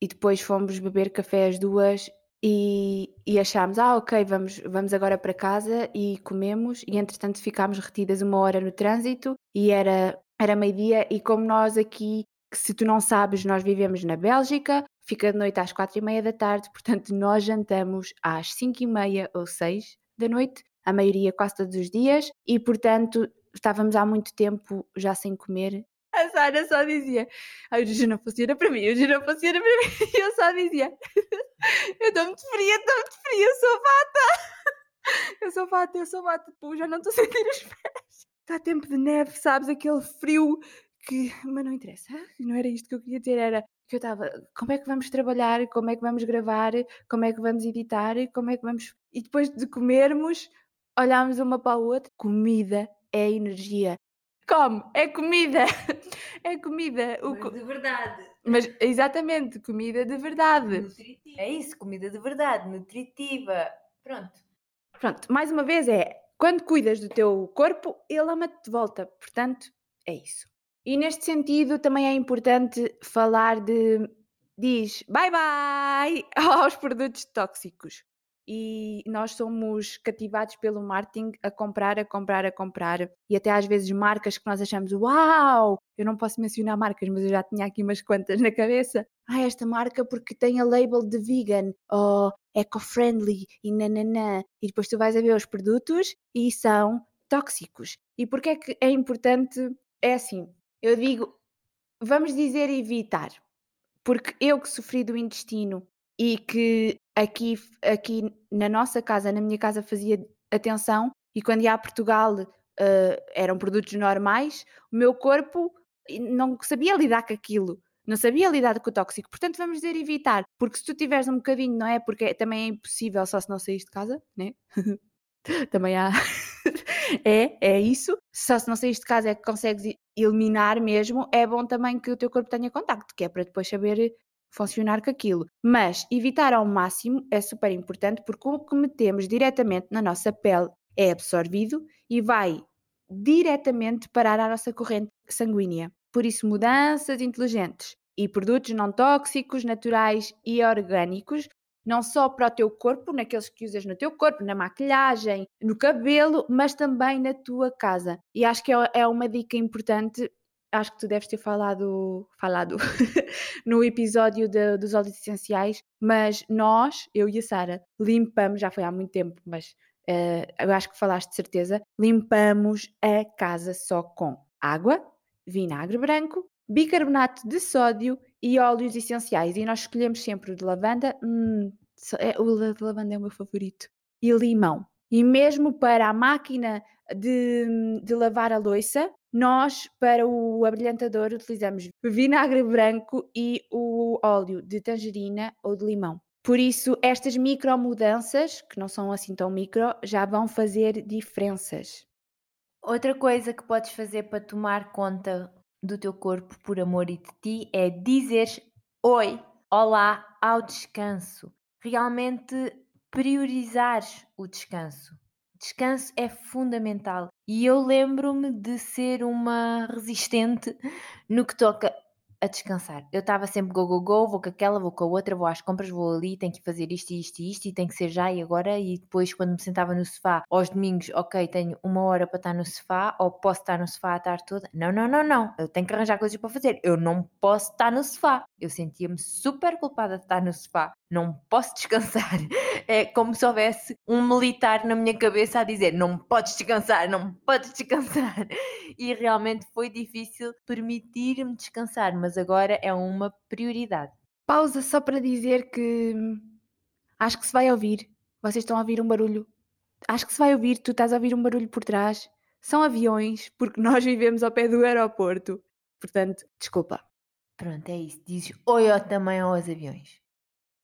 e depois fomos beber café às duas e, e achámos, ah, ok, vamos, vamos agora para casa e comemos, e entretanto ficámos retidas uma hora no trânsito e era, era meio-dia, e como nós aqui, se tu não sabes, nós vivemos na Bélgica, fica de noite às quatro e meia da tarde, portanto nós jantamos às cinco e meia ou seis da noite, a maioria quase todos os dias, e portanto estávamos há muito tempo já sem comer a Sara só dizia: Gigi não funciona para mim, Gigi não funciona para mim. E eu só dizia: Eu estou muito fria, estou muito fria, eu sou vata. Eu sou vata, eu sou vata. Pô, já não estou a sentir os pés. Está tempo de neve, sabes? Aquele frio que. Mas não interessa. Não era isto que eu queria dizer, era que eu estava. Como é que vamos trabalhar? Como é que vamos gravar? Como é que vamos editar? Como é que vamos. E depois de comermos, olhámos uma para a outra. Comida é energia. Come, é comida. É comida. O Mas de verdade. Mas exatamente, comida de verdade. Nutritiva. É isso, comida de verdade, nutritiva. Pronto. Pronto, mais uma vez é quando cuidas do teu corpo, ele ama-te de volta. Portanto, é isso. E neste sentido também é importante falar de diz bye bye aos produtos tóxicos e nós somos cativados pelo marketing a comprar, a comprar, a comprar e até às vezes marcas que nós achamos uau, eu não posso mencionar marcas, mas eu já tinha aqui umas quantas na cabeça. Ah, esta marca porque tem a label de vegan ou eco-friendly e nananã. E depois tu vais a ver os produtos e são tóxicos. E porquê é que é importante? É assim, eu digo, vamos dizer evitar. Porque eu que sofri do intestino e que aqui, aqui na nossa casa, na minha casa, fazia atenção e quando ia a Portugal uh, eram produtos normais, o meu corpo não sabia lidar com aquilo. Não sabia lidar com o tóxico, portanto vamos dizer evitar, porque se tu tiveres um bocadinho, não é? Porque também é impossível só se não saís de casa, né? também há. é, é isso. Só se não saís de casa é que consegues eliminar mesmo. É bom também que o teu corpo tenha contacto, que é para depois saber funcionar com aquilo. Mas evitar ao máximo é super importante porque o que metemos diretamente na nossa pele é absorvido e vai diretamente parar a nossa corrente sanguínea. Por isso, mudanças inteligentes e produtos não tóxicos, naturais e orgânicos, não só para o teu corpo, naqueles que usas no teu corpo, na maquilhagem, no cabelo, mas também na tua casa. E acho que é, é uma dica importante acho que tu deves ter falado, falado no episódio de, dos óleos essenciais, mas nós, eu e a Sara, limpamos, já foi há muito tempo, mas uh, eu acho que falaste de certeza, limpamos a casa só com água, vinagre branco, bicarbonato de sódio e óleos essenciais. E nós escolhemos sempre o de lavanda, hum, é, o de lavanda é o meu favorito, e limão. E mesmo para a máquina de, de lavar a louça, nós, para o abrilhantador, utilizamos vinagre branco e o óleo de tangerina ou de limão. Por isso, estas micro mudanças, que não são assim tão micro, já vão fazer diferenças. Outra coisa que podes fazer para tomar conta do teu corpo por amor e de ti é dizer oi, olá ao descanso. Realmente priorizar o descanso. Descanso é fundamental. E eu lembro-me de ser uma resistente no que toca a descansar. Eu estava sempre go, go, go, vou com aquela, vou com a outra, vou às compras, vou ali, tenho que fazer isto isto e isto, e tem que ser já e agora. E depois, quando me sentava no sofá, aos domingos, ok, tenho uma hora para estar no sofá, ou posso estar no sofá a tarde toda. Não, não, não, não. Eu tenho que arranjar coisas para fazer. Eu não posso estar no sofá. Eu sentia-me super culpada de estar no sofá. Não posso descansar. É como se houvesse um militar na minha cabeça a dizer: não podes descansar, não podes descansar. E realmente foi difícil permitir-me descansar, mas agora é uma prioridade. Pausa só para dizer que acho que se vai ouvir. Vocês estão a ouvir um barulho. Acho que se vai ouvir, tu estás a ouvir um barulho por trás. São aviões, porque nós vivemos ao pé do aeroporto. Portanto, desculpa. Pronto, é isso. Diz oi também aos aviões.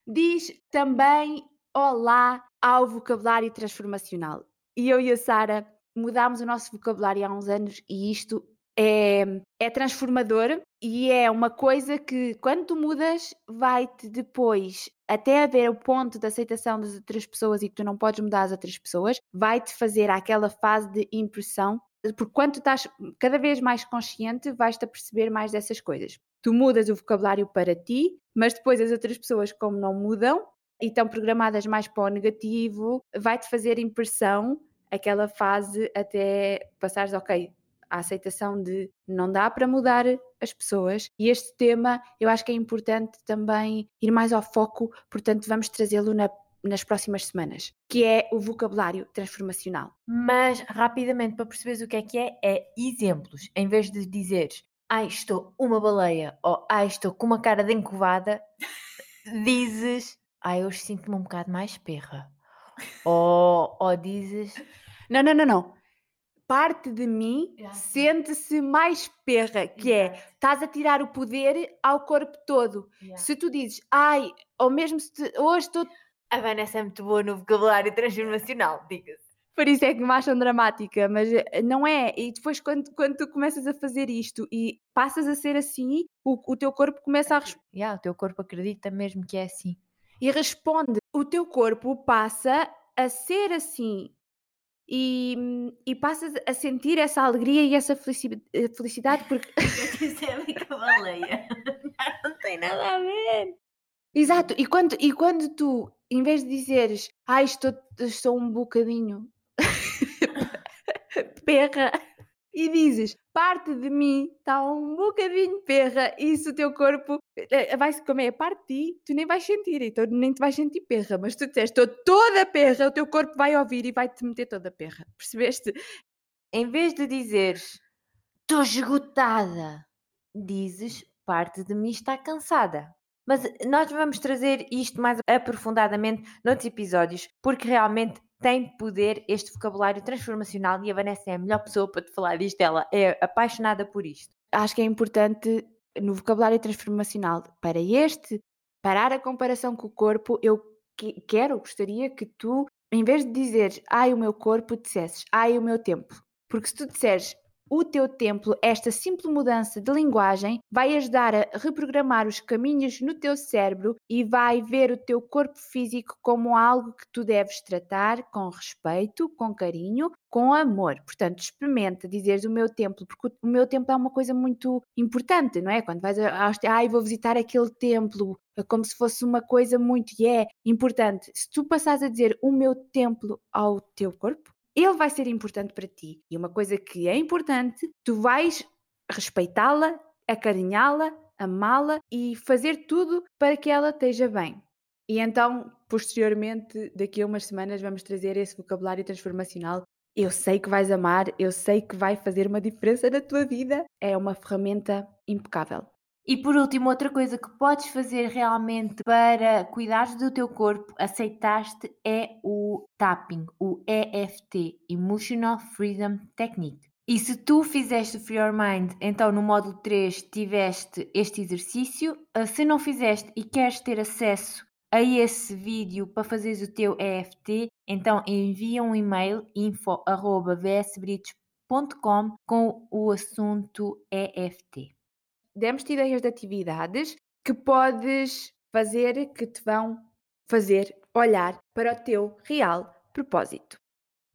Diz também olá ao vocabulário transformacional. E eu e a Sara mudámos o nosso vocabulário há uns anos e isto é, é transformador e é uma coisa que quando tu mudas vai-te depois até haver o ponto de aceitação das outras pessoas e que tu não podes mudar as outras pessoas, vai-te fazer aquela fase de impressão, porque quando tu estás cada vez mais consciente, vais-te a perceber mais dessas coisas. Tu mudas o vocabulário para ti, mas depois as outras pessoas, como não mudam, e estão programadas mais para o negativo, vai-te fazer impressão aquela fase até passares, ok, a aceitação de não dá para mudar as pessoas e este tema eu acho que é importante também ir mais ao foco, portanto vamos trazê-lo na nas próximas semanas, que é o vocabulário transformacional. Mas rapidamente para perceberes o que é que é, é exemplos. Em vez de dizeres ai estou uma baleia ou ai estou com uma cara de encovada, dizes ai hoje sinto-me um bocado mais perra. Ou, ou dizes não, não, não, não. Parte de mim sente-se mais perra, que é estás a tirar o poder ao corpo todo. Yeah. Se tu dizes, ai, ou mesmo se te, hoje estou a Vanessa é muito boa no vocabulário transformacional, diga-se. Por isso é que me acham dramática, mas eh, não é. E depois, quando, quando tu começas a fazer isto e passas a ser assim, o, o teu corpo começa a responder. Yeah, o teu corpo acredita mesmo que é assim. E responde. O teu corpo passa a ser assim. E, e passas a sentir essa alegria e essa eh, felicidade porque. É. Não tem nada a ver. Exato, e quando, e quando tu, em vez de dizeres, ai, estou, estou um bocadinho perra, e dizes, parte de mim está um bocadinho perra, e se o teu corpo eh, vai-se comer a parte de ti, tu nem vais sentir, então nem te vais sentir perra, mas tu disseste, estou toda perra, o teu corpo vai ouvir e vai-te meter toda perra, percebeste? Em vez de dizeres, estou esgotada, dizes, parte de mim está cansada. Mas nós vamos trazer isto mais aprofundadamente noutros episódios, porque realmente tem poder este vocabulário transformacional e a Vanessa é a melhor pessoa para te falar disto. Ela é apaixonada por isto. Acho que é importante no vocabulário transformacional para este, parar a comparação com o corpo. Eu quero, gostaria que tu, em vez de dizeres ai o meu corpo, dissesses ai o meu tempo. Porque se tu disseres o teu templo, esta simples mudança de linguagem, vai ajudar a reprogramar os caminhos no teu cérebro e vai ver o teu corpo físico como algo que tu deves tratar com respeito, com carinho, com amor. Portanto, experimenta dizeres o meu templo, porque o meu templo é uma coisa muito importante, não é? Quando vais a, ai, vou visitar aquele templo, é como se fosse uma coisa muito, e yeah, é importante. Se tu passares a dizer o meu templo ao teu corpo, ele vai ser importante para ti. E uma coisa que é importante, tu vais respeitá-la, acarinhá-la, amá-la e fazer tudo para que ela esteja bem. E então, posteriormente, daqui a umas semanas, vamos trazer esse vocabulário transformacional. Eu sei que vais amar, eu sei que vai fazer uma diferença na tua vida. É uma ferramenta impecável. E por último, outra coisa que podes fazer realmente para cuidar do teu corpo, aceitaste, é o tapping, o EFT, Emotional Freedom Technique. E se tu fizeste o Free Your Mind, então no módulo 3 tiveste este exercício. Ah, se não fizeste e queres ter acesso a esse vídeo para fazeres o teu EFT, então envia um e-mail info.vsbritos.com com o assunto EFT demos-te ideias de atividades que podes fazer que te vão fazer olhar para o teu real propósito.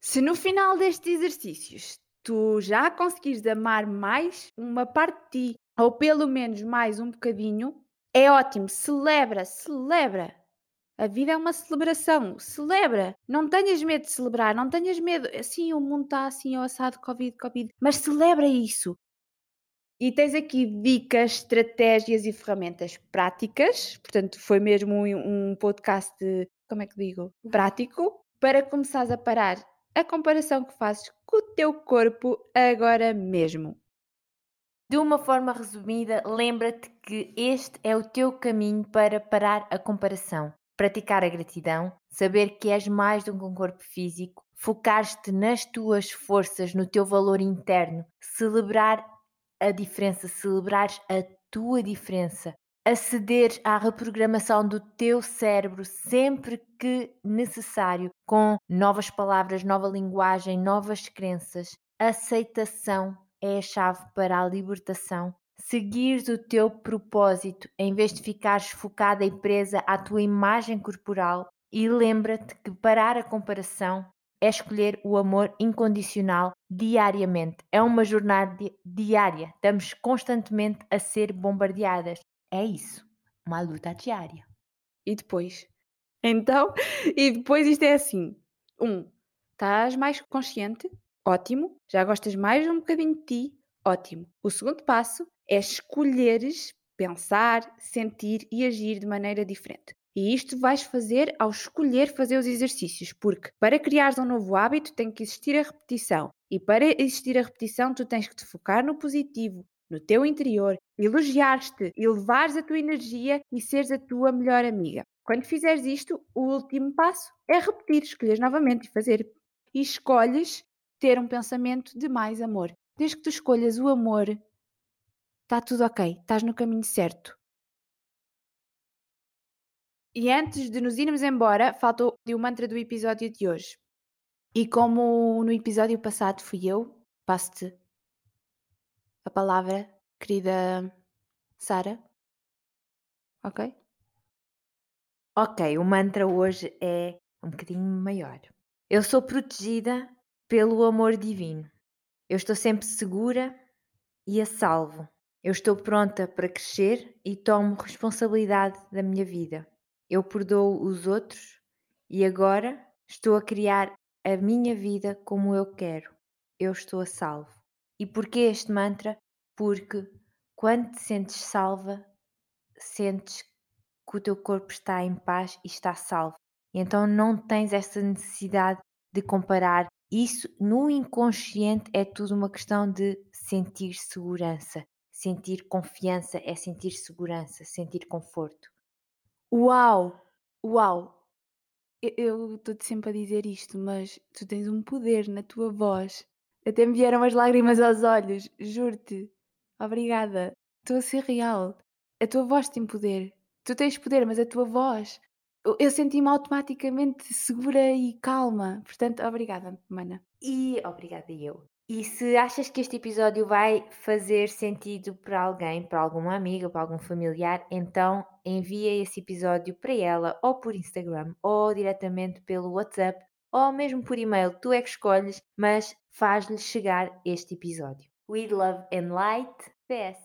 Se no final destes exercícios tu já conseguires amar mais uma parte de ti, ou pelo menos mais um bocadinho, é ótimo. Celebra, celebra. A vida é uma celebração. Celebra. Não tenhas medo de celebrar, não tenhas medo. Assim, o mundo está assim, o assado, Covid, Covid. Mas celebra isso. E tens aqui dicas, estratégias e ferramentas práticas, portanto, foi mesmo um, um podcast, de, como é que digo? Prático, para começares a parar a comparação que fazes com o teu corpo agora mesmo. De uma forma resumida, lembra-te que este é o teu caminho para parar a comparação, praticar a gratidão, saber que és mais do que um corpo físico, focar-te nas tuas forças, no teu valor interno, celebrar a diferença, celebrares a tua diferença, acederes à reprogramação do teu cérebro sempre que necessário, com novas palavras, nova linguagem, novas crenças. Aceitação é a chave para a libertação. Seguires o teu propósito em vez de ficares focada e presa à tua imagem corporal. E lembra-te que parar a comparação é escolher o amor incondicional diariamente. É uma jornada di diária. Estamos constantemente a ser bombardeadas. É isso, uma luta diária. E depois, Então, e depois isto é assim: um, estás mais consciente? Ótimo. Já gostas mais um bocadinho de ti? Ótimo. O segundo passo é escolheres pensar, sentir e agir de maneira diferente. E isto vais fazer ao escolher fazer os exercícios, porque para criares um novo hábito tem que existir a repetição. E para existir a repetição, tu tens que te focar no positivo, no teu interior, elogiar-te, elevares a tua energia e seres a tua melhor amiga. Quando fizeres isto, o último passo é repetir, escolheres novamente e fazer. E escolhes ter um pensamento de mais amor. Desde que tu escolhas o amor, está tudo ok, estás no caminho certo. E antes de nos irmos embora, faltou o mantra do episódio de hoje. E como no episódio passado fui eu, passo-te a palavra, querida Sara. Ok? Ok, o mantra hoje é um bocadinho maior. Eu sou protegida pelo amor divino. Eu estou sempre segura e a salvo. Eu estou pronta para crescer e tomo responsabilidade da minha vida. Eu perdoo os outros e agora estou a criar a minha vida como eu quero. Eu estou a salvo. E porquê este mantra? Porque quando te sentes salva, sentes que o teu corpo está em paz e está salvo. Então não tens essa necessidade de comparar. Isso no inconsciente é tudo uma questão de sentir segurança. Sentir confiança é sentir segurança, sentir conforto. Uau! Uau! Eu estou-te sempre a dizer isto, mas tu tens um poder na tua voz. Até me vieram as lágrimas aos olhos, juro-te. Obrigada. Estou a ser real. A tua voz tem poder. Tu tens poder, mas a tua voz. Eu, senti-me automaticamente segura e calma. Portanto, obrigada, mana. E obrigada eu. E se achas que este episódio vai fazer sentido para alguém, para alguma amiga, para algum familiar, então envia esse episódio para ela, ou por Instagram, ou diretamente pelo WhatsApp, ou mesmo por e-mail. Tu é que escolhes, mas faz-lhe chegar este episódio. We love and light. PS.